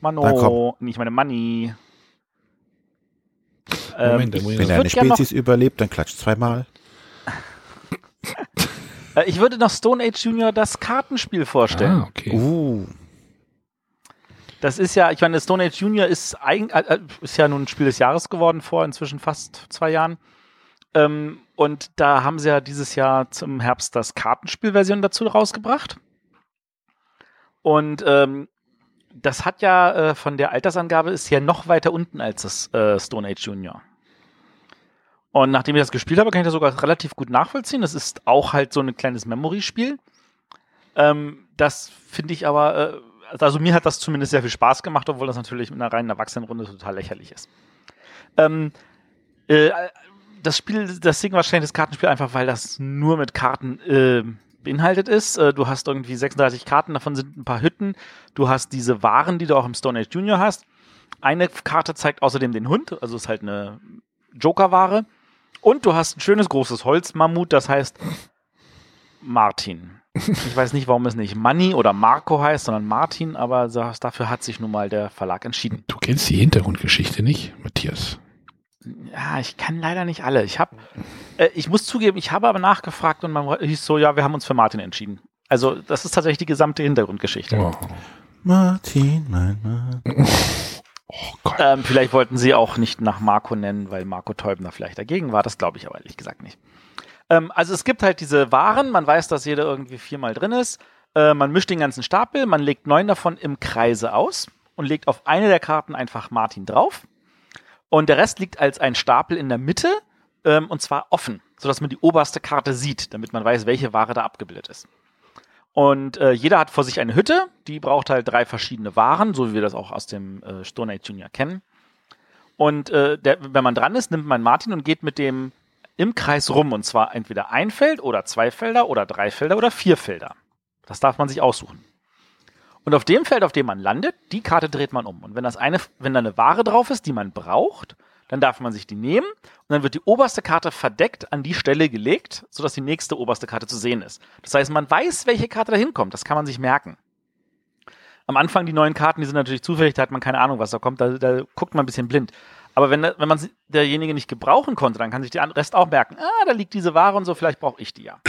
Mano, nicht meine Money. Ähm, Moment, ich Wenn er eine Spezies überlebt, dann klatscht zweimal. äh, ich würde noch Stone Age Junior das Kartenspiel vorstellen. Ah, okay. Uh, Das ist ja, ich meine, Stone Age Junior ist, eigen, äh, äh, ist ja nun ein Spiel des Jahres geworden vor inzwischen fast zwei Jahren. Ähm, und da haben sie ja dieses Jahr zum Herbst das Kartenspielversion dazu rausgebracht. Und ähm, das hat ja äh, von der Altersangabe ist ja noch weiter unten als das äh, Stone Age Junior. Und nachdem ich das gespielt habe, kann ich das sogar relativ gut nachvollziehen. Das ist auch halt so ein kleines Memory-Spiel. Ähm, das finde ich aber, äh, also mir hat das zumindest sehr viel Spaß gemacht, obwohl das natürlich mit einer reinen Erwachsenenrunde total lächerlich ist. Ähm, äh, das Spiel, das wahrscheinlich das Kartenspiel einfach, weil das nur mit Karten äh, beinhaltet ist. Äh, du hast irgendwie 36 Karten, davon sind ein paar Hütten. Du hast diese Waren, die du auch im Stone Age Junior hast. Eine Karte zeigt außerdem den Hund, also ist halt eine Joker-Ware. Und du hast ein schönes großes Holzmammut, das heißt Martin. Ich weiß nicht, warum es nicht Manny oder Marco heißt, sondern Martin, aber dafür hat sich nun mal der Verlag entschieden. Du kennst die Hintergrundgeschichte nicht, Matthias? Ja, ich kann leider nicht alle. Ich habe, äh, ich muss zugeben, ich habe aber nachgefragt und man hieß so, ja, wir haben uns für Martin entschieden. Also das ist tatsächlich die gesamte Hintergrundgeschichte. Oh. Martin, mein Mann. Oh ähm, vielleicht wollten sie auch nicht nach Marco nennen, weil Marco Teubner vielleicht dagegen war. Das glaube ich aber ehrlich gesagt nicht. Ähm, also es gibt halt diese Waren. Man weiß, dass jeder irgendwie viermal drin ist. Äh, man mischt den ganzen Stapel. Man legt neun davon im Kreise aus und legt auf eine der Karten einfach Martin drauf. Und der Rest liegt als ein Stapel in der Mitte ähm, und zwar offen, sodass man die oberste Karte sieht, damit man weiß, welche Ware da abgebildet ist. Und äh, jeder hat vor sich eine Hütte, die braucht halt drei verschiedene Waren, so wie wir das auch aus dem äh, Stone Age Junior kennen. Und äh, der, wenn man dran ist, nimmt man Martin und geht mit dem im Kreis rum. Und zwar entweder ein Feld oder zwei Felder oder drei Felder oder vier Felder. Das darf man sich aussuchen. Und auf dem Feld, auf dem man landet, die Karte dreht man um. Und wenn das eine, wenn da eine Ware drauf ist, die man braucht, dann darf man sich die nehmen und dann wird die oberste Karte verdeckt an die Stelle gelegt, sodass die nächste oberste Karte zu sehen ist. Das heißt, man weiß, welche Karte da hinkommt. Das kann man sich merken. Am Anfang die neuen Karten, die sind natürlich zufällig, da hat man keine Ahnung, was da kommt, da, da guckt man ein bisschen blind. Aber wenn, wenn man derjenige nicht gebrauchen konnte, dann kann sich der Rest auch merken, ah, da liegt diese Ware und so, vielleicht brauche ich die ja.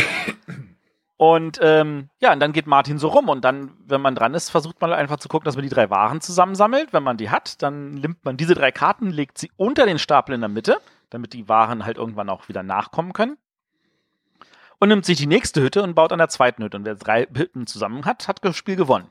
Und ähm, ja, und dann geht Martin so rum und dann, wenn man dran ist, versucht man einfach zu gucken, dass man die drei Waren zusammensammelt. Wenn man die hat, dann nimmt man diese drei Karten, legt sie unter den Stapel in der Mitte, damit die Waren halt irgendwann auch wieder nachkommen können. Und nimmt sich die nächste Hütte und baut an der zweiten Hütte. Und wer drei Hütten zusammen hat, hat das Spiel gewonnen.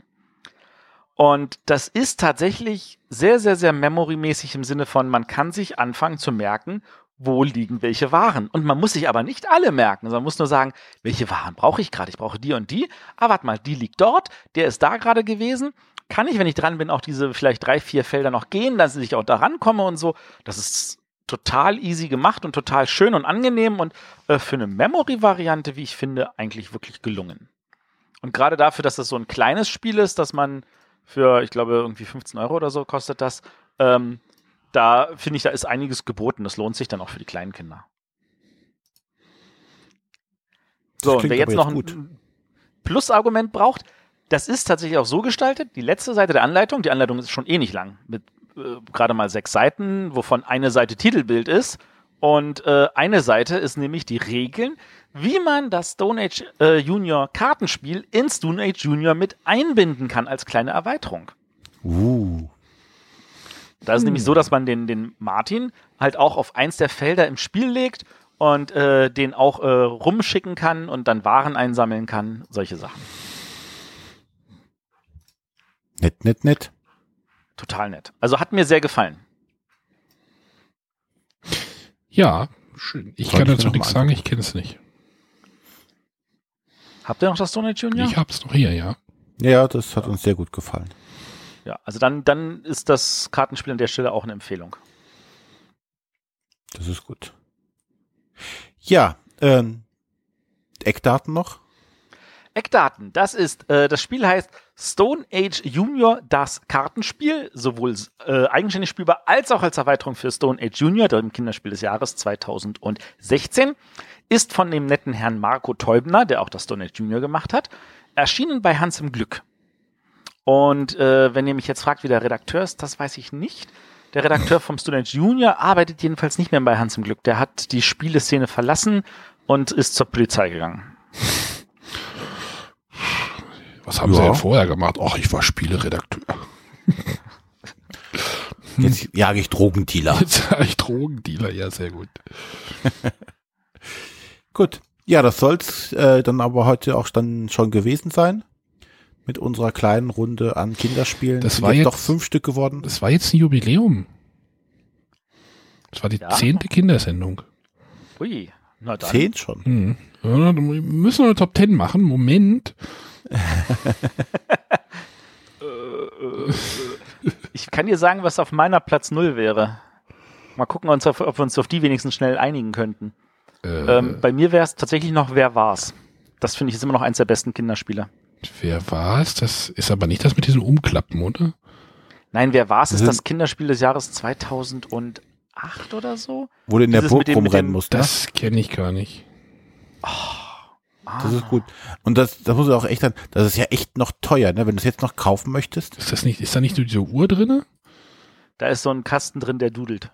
Und das ist tatsächlich sehr, sehr, sehr memorymäßig im Sinne von, man kann sich anfangen zu merken, wo liegen welche Waren. Und man muss sich aber nicht alle merken, sondern muss nur sagen, welche Waren brauche ich gerade? Ich brauche die und die. Ah, warte mal, die liegt dort, der ist da gerade gewesen. Kann ich, wenn ich dran bin, auch diese vielleicht drei, vier Felder noch gehen, dass ich auch da rankomme und so. Das ist total easy gemacht und total schön und angenehm und äh, für eine Memory-Variante, wie ich finde, eigentlich wirklich gelungen. Und gerade dafür, dass das so ein kleines Spiel ist, dass man für, ich glaube, irgendwie 15 Euro oder so kostet das, ähm, da finde ich, da ist einiges geboten. Das lohnt sich dann auch für die kleinen Kinder. So, und wer jetzt noch ein Plusargument braucht, das ist tatsächlich auch so gestaltet. Die letzte Seite der Anleitung, die Anleitung ist schon eh nicht lang, mit äh, gerade mal sechs Seiten, wovon eine Seite Titelbild ist. Und äh, eine Seite ist nämlich die Regeln, wie man das Stone Age äh, Junior Kartenspiel in Stone Age Junior mit einbinden kann als kleine Erweiterung. Uh. Da ist hm. nämlich so, dass man den, den Martin halt auch auf eins der Felder im Spiel legt und äh, den auch äh, rumschicken kann und dann Waren einsammeln kann, solche Sachen. Nett, nett, nett. Total nett. Also hat mir sehr gefallen. Ja, schön. Ich Sollte kann dazu nichts sagen, ich kenne es nicht. Habt ihr noch das Stone Age Junior? Ich hab's noch hier, ja. Ja, das hat uns sehr gut gefallen. Ja, also dann, dann ist das Kartenspiel an der Stelle auch eine Empfehlung. Das ist gut. Ja, ähm, Eckdaten noch? Eckdaten, das ist, äh, das Spiel heißt Stone Age Junior, das Kartenspiel, sowohl äh, eigenständig spielbar als auch als Erweiterung für Stone Age Junior, dem Kinderspiel des Jahres 2016, ist von dem netten Herrn Marco Teubner, der auch das Stone Age Junior gemacht hat, erschienen bei Hans im Glück. Und äh, wenn ihr mich jetzt fragt, wie der Redakteur ist, das weiß ich nicht. Der Redakteur vom Student Junior arbeitet jedenfalls nicht mehr bei Hans im Glück. Der hat die Spieleszene verlassen und ist zur Polizei gegangen. Was haben ja. sie denn vorher gemacht? Ach, ich war Spieleredakteur. Jetzt jage ich Drogendealer. Jetzt jage ich Drogendealer, ja, sehr gut. Gut. Ja, das soll's äh, dann aber heute auch dann schon gewesen sein. Mit unserer kleinen Runde an Kinderspielen. Das war jetzt- doch fünf Stück geworden. Das war jetzt ein Jubiläum. Das war die Ja? zehnte Kindersendung. Ui, na dann. Zehn schon. Hm. Ja, dann müssen wir eine Top 10 machen. Moment. Ich kann dir sagen, was auf meiner Platz null wäre. Mal gucken, ob wir uns auf die wenigstens schnell einigen könnten. Äh, Ähm, bei mir wäre es tatsächlich noch Wer war's? Das finde ich ist immer noch eins der besten Kinderspiele. wer war es? Das ist aber nicht das mit diesen Umklappen, oder? Nein, Wer war's ist Mhm. das Kinderspiel des Jahres 2008 oder so? Wo du in der Dieses Burg rumrennen musst. Ne? Das kenne ich gar nicht. Ah, Das ist gut. Und das, das muss ich auch echt sagen, das ist ja echt noch teuer, ne? Wenn du es jetzt noch kaufen möchtest. Ist das nicht, ist da nicht so diese Uhr drinne? Da ist so ein Kasten drin, der dudelt.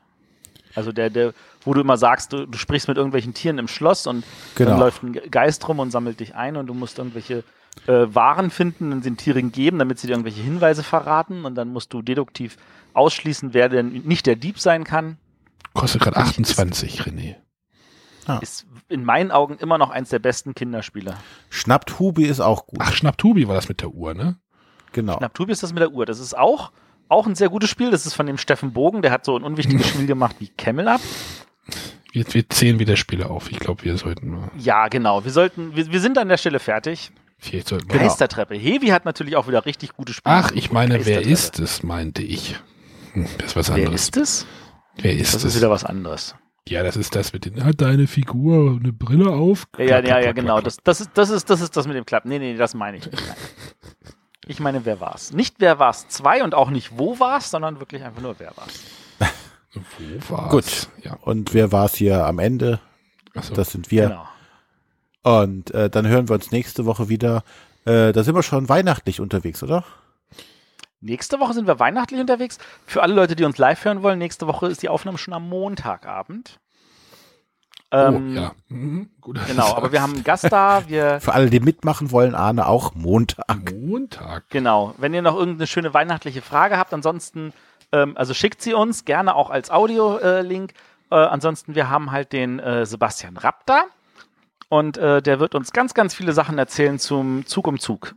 Also der, der, wo du immer sagst, du, du sprichst mit irgendwelchen Tieren im Schloss und Genau. dann läuft ein Geist rum und sammelt dich ein und du musst irgendwelche äh, Waren finden und den Tieren geben, damit sie dir irgendwelche Hinweise verraten und dann musst du deduktiv ausschließen, wer denn nicht der Dieb sein kann. Kostet gerade 28, René. Ist in meinen Augen immer noch eins der besten Kinderspiele. Schnappt Hubi ist auch gut. Ach, Schnapptubi war das mit der Uhr, ne? genau. Naptubi ist das mit der Uhr. Das ist auch, auch ein sehr gutes Spiel. Das ist von dem Steffen Bogen, der hat so ein unwichtiges Spiel gemacht wie Camel Up. Wir, wir zählen wieder Spiele auf. Ich glaube, wir sollten. Ja, genau. Wir sollten, wir, wir sind an der Stelle fertig. Vielleicht sollten wir. Geistertreppe. Hevi hat natürlich auch wieder richtig gute Spiele. Ach, ich meine, wer ist es, meinte ich. Hm, das ist was Wer anderes. ist es? Wer ist Das es? ist wieder was anderes. ja, das ist das mit den. Hat deine Figur eine Brille auf? Ja, ja, Klack, ja, klack, ja klack, genau. klack. Das, das, ist, das, ist, das ist das mit dem Klappen. Nee, nee, das meine ich nicht. Ich meine, wer war's? Nicht wer war's zwei und auch nicht wo war's, sondern wirklich einfach nur wer war's. Wo war's? Gut. Ja. Und wer war es hier am Ende? Achso. Das sind wir. Genau. Und äh, dann hören wir uns nächste Woche wieder. Äh, da sind wir schon weihnachtlich unterwegs, oder? Nächste Woche sind wir weihnachtlich unterwegs. Für alle Leute, die uns live hören wollen, nächste Woche ist die Aufnahme schon am Montagabend. Ähm, oh, ja. Mhm, gut, Genau, aber wir haben einen Gast da. Wir, Für alle, die mitmachen wollen, Arne auch Montag. Montag. genau, wenn ihr noch irgendeine schöne weihnachtliche Frage habt, ansonsten, ähm, also schickt sie uns gerne auch als Audio-Link. Äh, ansonsten, wir haben halt den äh, Sebastian Rapp da. Und äh, der wird uns ganz, ganz viele Sachen erzählen zum Zug um Zug.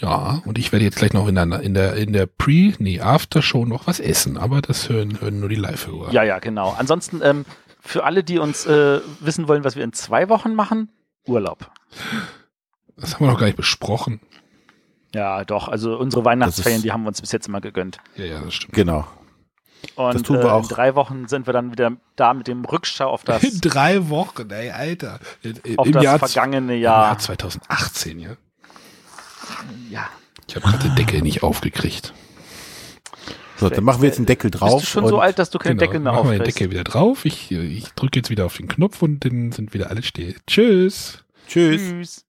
Ja, und ich werde jetzt gleich noch in der, in der, in der Pre-, nee, After-Show noch was essen, aber das hören, hören nur die Live-Hörer. Ja, ja, genau. Ansonsten, ähm, für alle, die uns äh, wissen wollen, was wir in zwei Wochen machen, Urlaub. Das haben wir noch gar nicht besprochen. Ja, doch. Also unsere Weihnachtsferien, ist- die haben wir uns bis jetzt immer gegönnt. Ja, ja, das stimmt. Genau. Und Das tun wir äh, auch. in drei Wochen sind wir dann wieder da mit dem Rückschau auf das, In drei Wochen, ey, Alter. In- auf Im das Jahr, vergangene im Jahr. Jahr 2018, ja. Ja. Ich habe gerade den Deckel nicht aufgekriegt. So, dann machen wir jetzt einen Deckel drauf. Bist du schon so und- alt, dass du keinen Genau, Deckel mehr machen wir den aufkriegst? Deckel wieder drauf. Ich, ich drücke jetzt wieder auf den Knopf und dann sind wieder alle still. Tschüss. Tschüss. Tschüss.